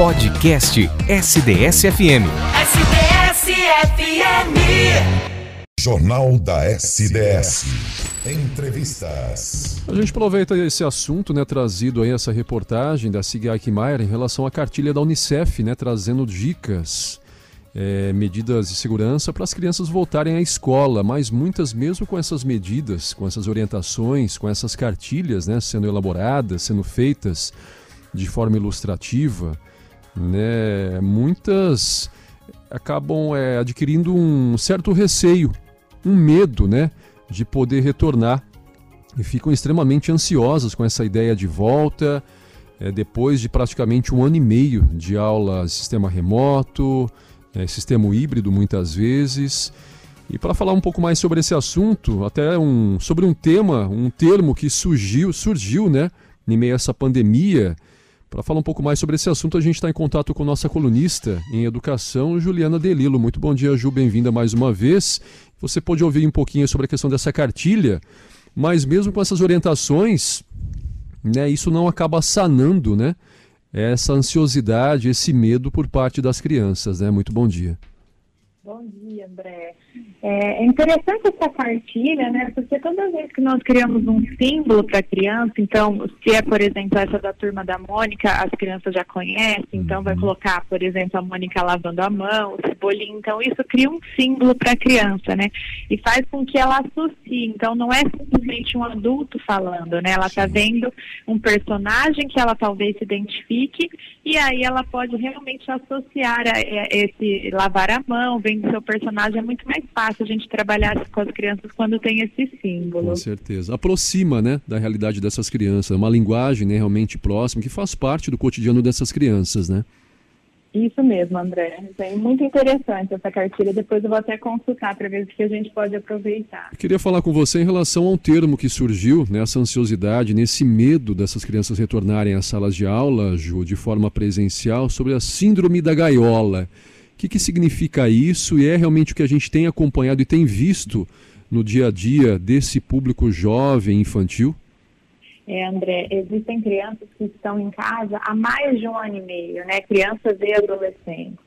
Podcast SDS-FM. SDS-FM. Jornal da SDS. Entrevistas. A gente aproveita esse assunto, né, trazido aí essa reportagem da Sig Eichmeier em relação à cartilha da Unicef, né, trazendo dicas, é, medidas de segurança para as crianças voltarem à escola, mas muitas mesmo com essas medidas, com essas orientações, com essas cartilhas, né, sendo elaboradas, sendo feitas de forma ilustrativa, né, muitas acabam é, adquirindo um certo receio, um medo, né, de poder retornar e ficam extremamente ansiosas com essa ideia de volta, é, depois de praticamente um ano e meio de aula sistema remoto, é, sistema híbrido muitas vezes. E para falar um pouco mais sobre esse assunto, até um, sobre um tema, um termo que surgiu, surgiu né, em meio a essa pandemia, para falar um pouco mais sobre esse assunto, a gente está em contato com nossa colunista em educação, Juliana Delilo. Muito bom dia, Ju, bem-vinda mais uma vez. Você pode ouvir um pouquinho sobre a questão dessa cartilha, mas mesmo com essas orientações, né, isso não acaba sanando né, essa ansiosidade, esse medo por parte das crianças. Né? Muito bom dia. Bom dia, André. É, é interessante essa cartilha, né? Porque toda vez que nós criamos um símbolo para a criança, então, se é, por exemplo, essa da turma da Mônica, as crianças já conhecem, então vai uhum. colocar, por exemplo, a Mônica lavando a mão, o cebolinho, então isso cria um símbolo para a criança, né? E faz com que ela associe. Então, não é simplesmente um adulto falando, né? Ela está vendo um personagem que ela talvez se identifique e aí ela pode realmente associar a, a esse lavar a mão, vendo seu personagem, é muito mais fácil a gente trabalhar com as crianças quando tem esse símbolo. Com certeza. Aproxima, né, da realidade dessas crianças. É uma linguagem, né, realmente próxima, que faz parte do cotidiano dessas crianças, né? Isso mesmo, André. É muito interessante essa cartilha. Depois eu vou até consultar para ver o que a gente pode aproveitar. Eu queria falar com você em relação a um termo que surgiu, nessa né, ansiosidade, nesse medo dessas crianças retornarem às salas de aula, Ju, de forma presencial, sobre a síndrome da gaiola que, que significa isso e é realmente o que a gente tem acompanhado e tem visto no dia a dia desse público jovem infantil? É, André, existem crianças que estão em casa há mais de um ano e meio, né? Crianças e adolescentes.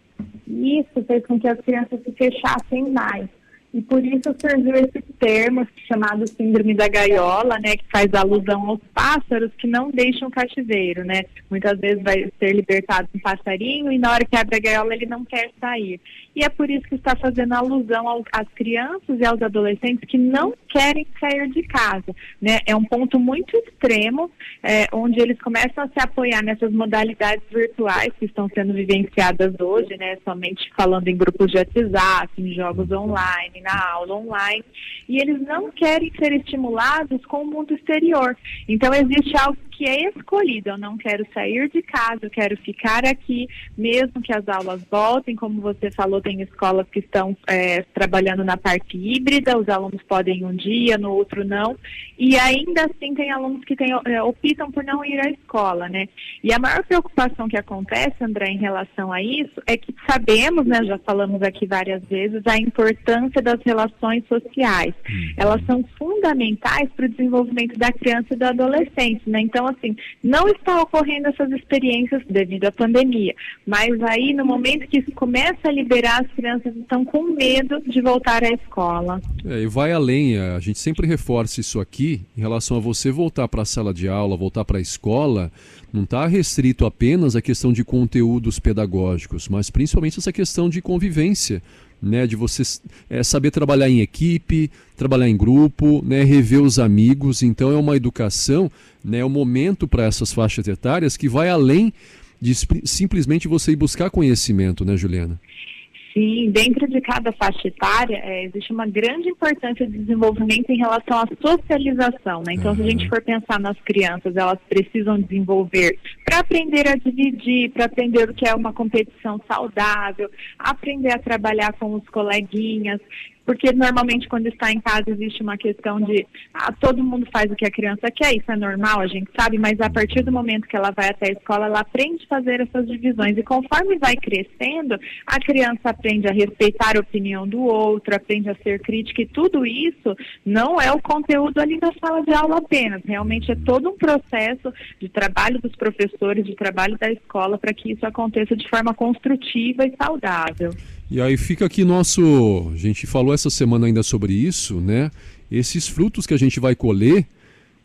E isso fez com que as crianças se fechassem mais. E por isso surgiu esse termo chamado síndrome da gaiola, né, que faz alusão aos pássaros que não deixam cativeiro, né? Muitas vezes vai ser libertado um passarinho e na hora que abre a gaiola ele não quer sair. E é por isso que está fazendo alusão ao, às crianças e aos adolescentes que não querem sair de casa, né? É um ponto muito extremo, é, onde eles começam a se apoiar nessas modalidades virtuais que estão sendo vivenciadas hoje, né? Somente falando em grupos de WhatsApp, em jogos online, na aula online, e eles não querem ser estimulados com o mundo exterior. Então existe algo que é escolhido. Eu não quero sair de casa, eu quero ficar aqui, mesmo que as aulas voltem. Como você falou, tem escolas que estão é, trabalhando na parte híbrida, os alunos podem um dia, no outro não. E ainda assim tem alunos que tem, é, optam por não ir à escola, né? E a maior preocupação que acontece, André, em relação a isso, é que sabemos, né, já falamos aqui várias vezes, a importância das relações sociais. Uhum. Elas são fundamentais para o desenvolvimento da criança e do adolescente, né? Então, assim, não está ocorrendo essas experiências devido à pandemia, mas aí no momento que isso começa a liberar, as crianças estão com medo de voltar à escola. É, e vai além, a gente sempre reforça isso aqui em relação a você voltar para a sala de aula, voltar para a escola, não está restrito apenas à questão de conteúdos pedagógicos, mas principalmente essa questão de convivência né, de você é, saber trabalhar em equipe, trabalhar em grupo, né, rever os amigos. Então é uma educação, né, é um momento para essas faixas etárias que vai além de simplesmente você ir buscar conhecimento, né, Juliana? Sim, dentro de cada faixa etária é, existe uma grande importância de desenvolvimento em relação à socialização. Né? Então, uhum. se a gente for pensar nas crianças, elas precisam desenvolver para aprender a dividir, para aprender o que é uma competição saudável, aprender a trabalhar com os coleguinhas, porque normalmente quando está em casa existe uma questão de ah, todo mundo faz o que a criança quer, isso é normal, a gente sabe, mas a partir do momento que ela vai até a escola, ela aprende a fazer essas divisões. E conforme vai crescendo, a criança aprende a respeitar a opinião do outro, aprende a ser crítica, e tudo isso não é o conteúdo ali da sala de aula apenas, realmente é todo um processo de trabalho dos professores, de trabalho da escola, para que isso aconteça de forma construtiva e saudável. E aí fica aqui nosso. A gente falou essa semana ainda sobre isso, né? Esses frutos que a gente vai colher,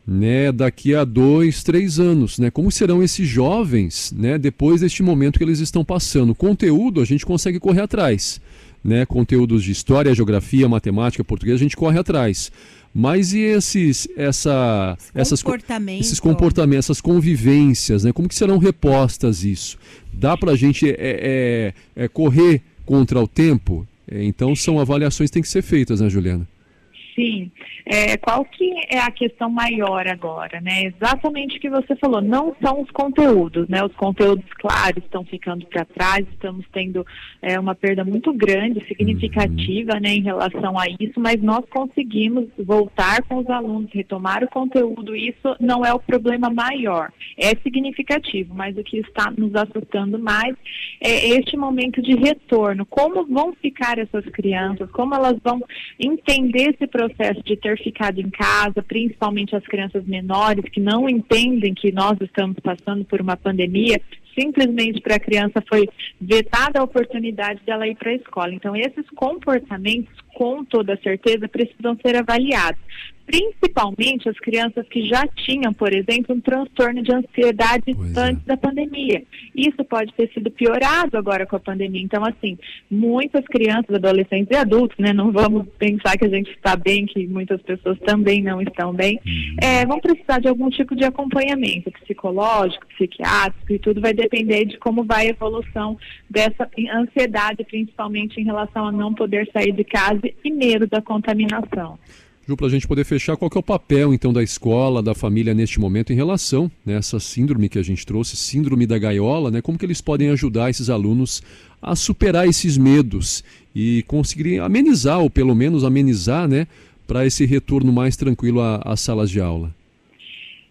né, daqui a dois, três anos, né? Como serão esses jovens, né, depois deste momento que eles estão passando? Conteúdo a gente consegue correr atrás, né? Conteúdos de história, geografia, matemática, português a gente corre atrás. Mas e esses, essa, essas, esses comportamentos, essas convivências, né? Como que serão repostas isso? Dá para a gente é, é, é, correr contra o tempo? É, então são avaliações que têm que ser feitas, né, Juliana? Sim. É, qual que é a questão maior agora, né? Exatamente o que você falou, não são os conteúdos, né? Os conteúdos, claro, estão ficando para trás, estamos tendo é, uma perda muito grande, significativa, uhum. né, em relação a isso, mas nós conseguimos voltar com os alunos, retomar o conteúdo, isso não é o problema maior, é significativo, mas o que está nos assustando mais é este momento de retorno, como vão ficar essas crianças, como elas vão entender esse processo processo de ter ficado em casa, principalmente as crianças menores que não entendem que nós estamos passando por uma pandemia, simplesmente para a criança foi vetada a oportunidade dela ir para a escola. Então, esses comportamentos, com toda certeza, precisam ser avaliados principalmente as crianças que já tinham, por exemplo, um transtorno de ansiedade pois é. antes é. da pandemia. Isso pode ter sido piorado agora com a pandemia. Então, assim, muitas crianças, adolescentes e adultos, né, não vamos pensar que a gente está bem, que muitas pessoas também não estão bem, uhum. é, vão precisar de algum tipo de acompanhamento psicológico, psiquiátrico e tudo vai depender de como vai a evolução dessa ansiedade, principalmente em relação a não poder sair de casa e medo da contaminação. Ju, para a gente poder fechar, qual é o papel então da escola, da família neste momento em relação nessa né, síndrome que a gente trouxe, síndrome da gaiola, né? Como que eles podem ajudar esses alunos a superar esses medos e conseguirem amenizar, ou pelo menos amenizar, né, para esse retorno mais tranquilo às salas de aula?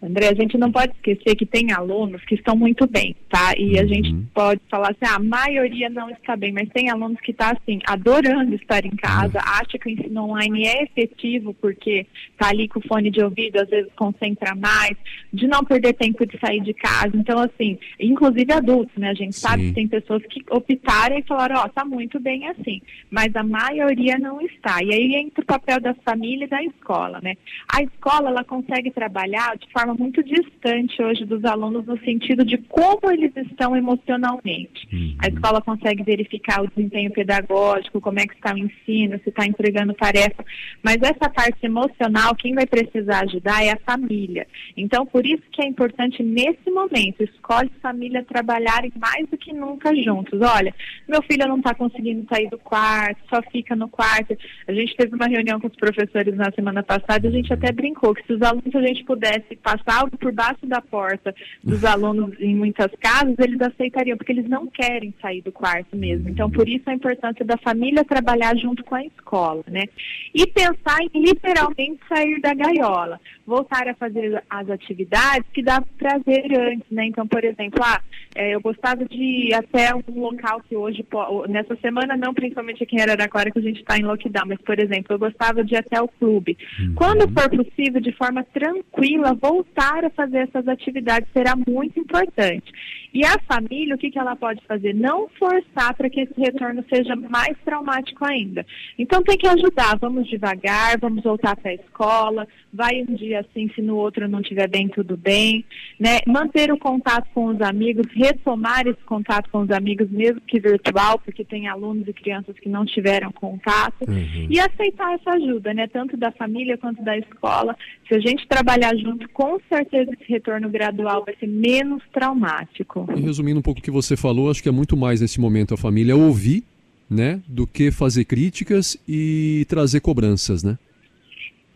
André, a gente não pode esquecer que tem alunos que estão muito bem, tá? E uhum. a gente pode falar assim, ah, a maioria não está bem, mas tem alunos que estão tá, assim, adorando estar em casa, uhum. acha que o ensino online é efetivo porque está ali com o fone de ouvido, às vezes concentra mais, de não perder tempo de sair de casa. Então, assim, inclusive adultos, né? A gente Sim. sabe que tem pessoas que optaram e falaram, ó, oh, tá muito bem assim, mas a maioria não está. E aí entra o papel da família e da escola, né? A escola, ela consegue trabalhar de forma forma muito distante hoje dos alunos no sentido de como eles estão emocionalmente. Uhum. A escola consegue verificar o desempenho pedagógico, como é que está o ensino, se está entregando tarefa, mas essa parte emocional, quem vai precisar ajudar é a família. Então, por isso que é importante nesse momento, escola e família trabalharem mais do que nunca juntos. Olha, meu filho não está conseguindo sair do quarto, só fica no quarto. A gente teve uma reunião com os professores na semana passada, e a gente até brincou que se os alunos a gente pudesse passar passar algo por baixo da porta dos alunos em muitas casas, eles aceitariam, porque eles não querem sair do quarto mesmo. Então, por isso a importância da família trabalhar junto com a escola, né? E pensar em literalmente sair da gaiola, voltar a fazer as atividades que dá prazer antes, né? Então, por exemplo, ah, é, eu gostava de ir até um local que hoje, nessa semana não, principalmente aqui em Araraquara, que a gente está em lockdown, mas, por exemplo, eu gostava de ir até o clube. Uhum. Quando for possível, de forma tranquila, voltar voltar a fazer essas atividades será muito importante. E a família, o que, que ela pode fazer? Não forçar para que esse retorno seja mais traumático ainda. Então tem que ajudar, vamos devagar, vamos voltar para a escola, vai um dia assim, se no outro não estiver bem, tudo bem. Né? Manter o contato com os amigos, retomar esse contato com os amigos, mesmo que virtual, porque tem alunos e crianças que não tiveram contato. Uhum. E aceitar essa ajuda, né? tanto da família quanto da escola. Se a gente trabalhar junto, com certeza esse retorno gradual vai ser menos traumático. E resumindo um pouco o que você falou, acho que é muito mais nesse momento a família ouvir, né, do que fazer críticas e trazer cobranças, né?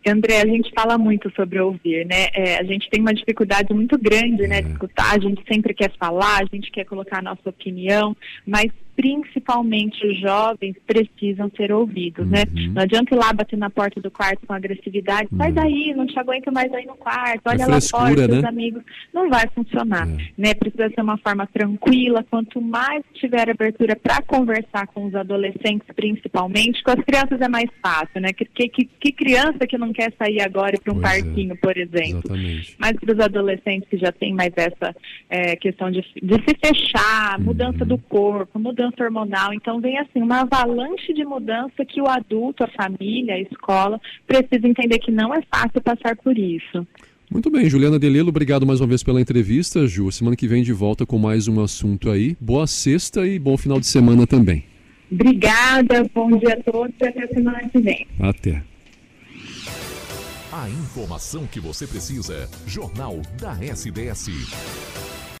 André, a gente fala muito sobre ouvir, né? É, a gente tem uma dificuldade muito grande, né, de é. escutar. A gente sempre quer falar, a gente quer colocar a nossa opinião, mas principalmente os jovens, precisam ser ouvidos, né? Uhum. Não adianta ir lá bater na porta do quarto com agressividade, sai Uhum. daí, não te aguento mais aí no quarto, olha É lá fora, seus né? amigos. Não vai funcionar, É. né? Precisa ser uma forma tranquila, quanto mais tiver abertura para conversar com os adolescentes, principalmente, com as crianças é mais fácil, né? Que, que, que- criança que não quer sair agora para um Pois é. parquinho, por exemplo? Exatamente. Mas para os adolescentes que já têm mais essa é, questão de, de se fechar, Uhum. mudança do corpo, mudança hormonal, então vem assim uma avalanche de mudança que o adulto, a família, a escola precisa entender que não é fácil passar por isso. Muito bem, Juliana Delelo, obrigado mais uma vez pela entrevista, Ju. Semana que vem de volta com mais um assunto aí. Boa sexta e bom final de semana também. Obrigada, bom dia a todos e até semana que vem. Até. A informação que você precisa. Jornal da SDS.